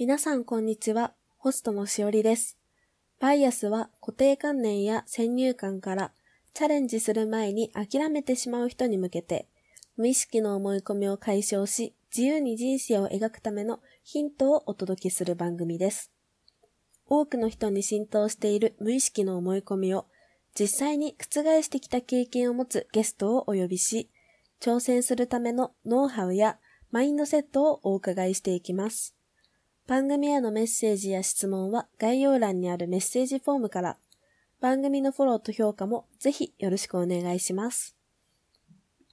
皆さんこんにちは。ホストのしおりです。バイアスは固定観念や先入観からチャレンジする前に諦めてしまう人に向けて、無意識の思い込みを解消し、自由に人生を描くためのヒントをお届けする番組です。多くの人に浸透している無意識の思い込みを実際に覆してきた経験を持つゲストをお呼びし、挑戦するためのノウハウやマインドセットをお伺いしていきます。番組へのメッセージや質問は概要欄にあるメッセージフォームから、番組のフォローと評価もぜひよろしくお願いします。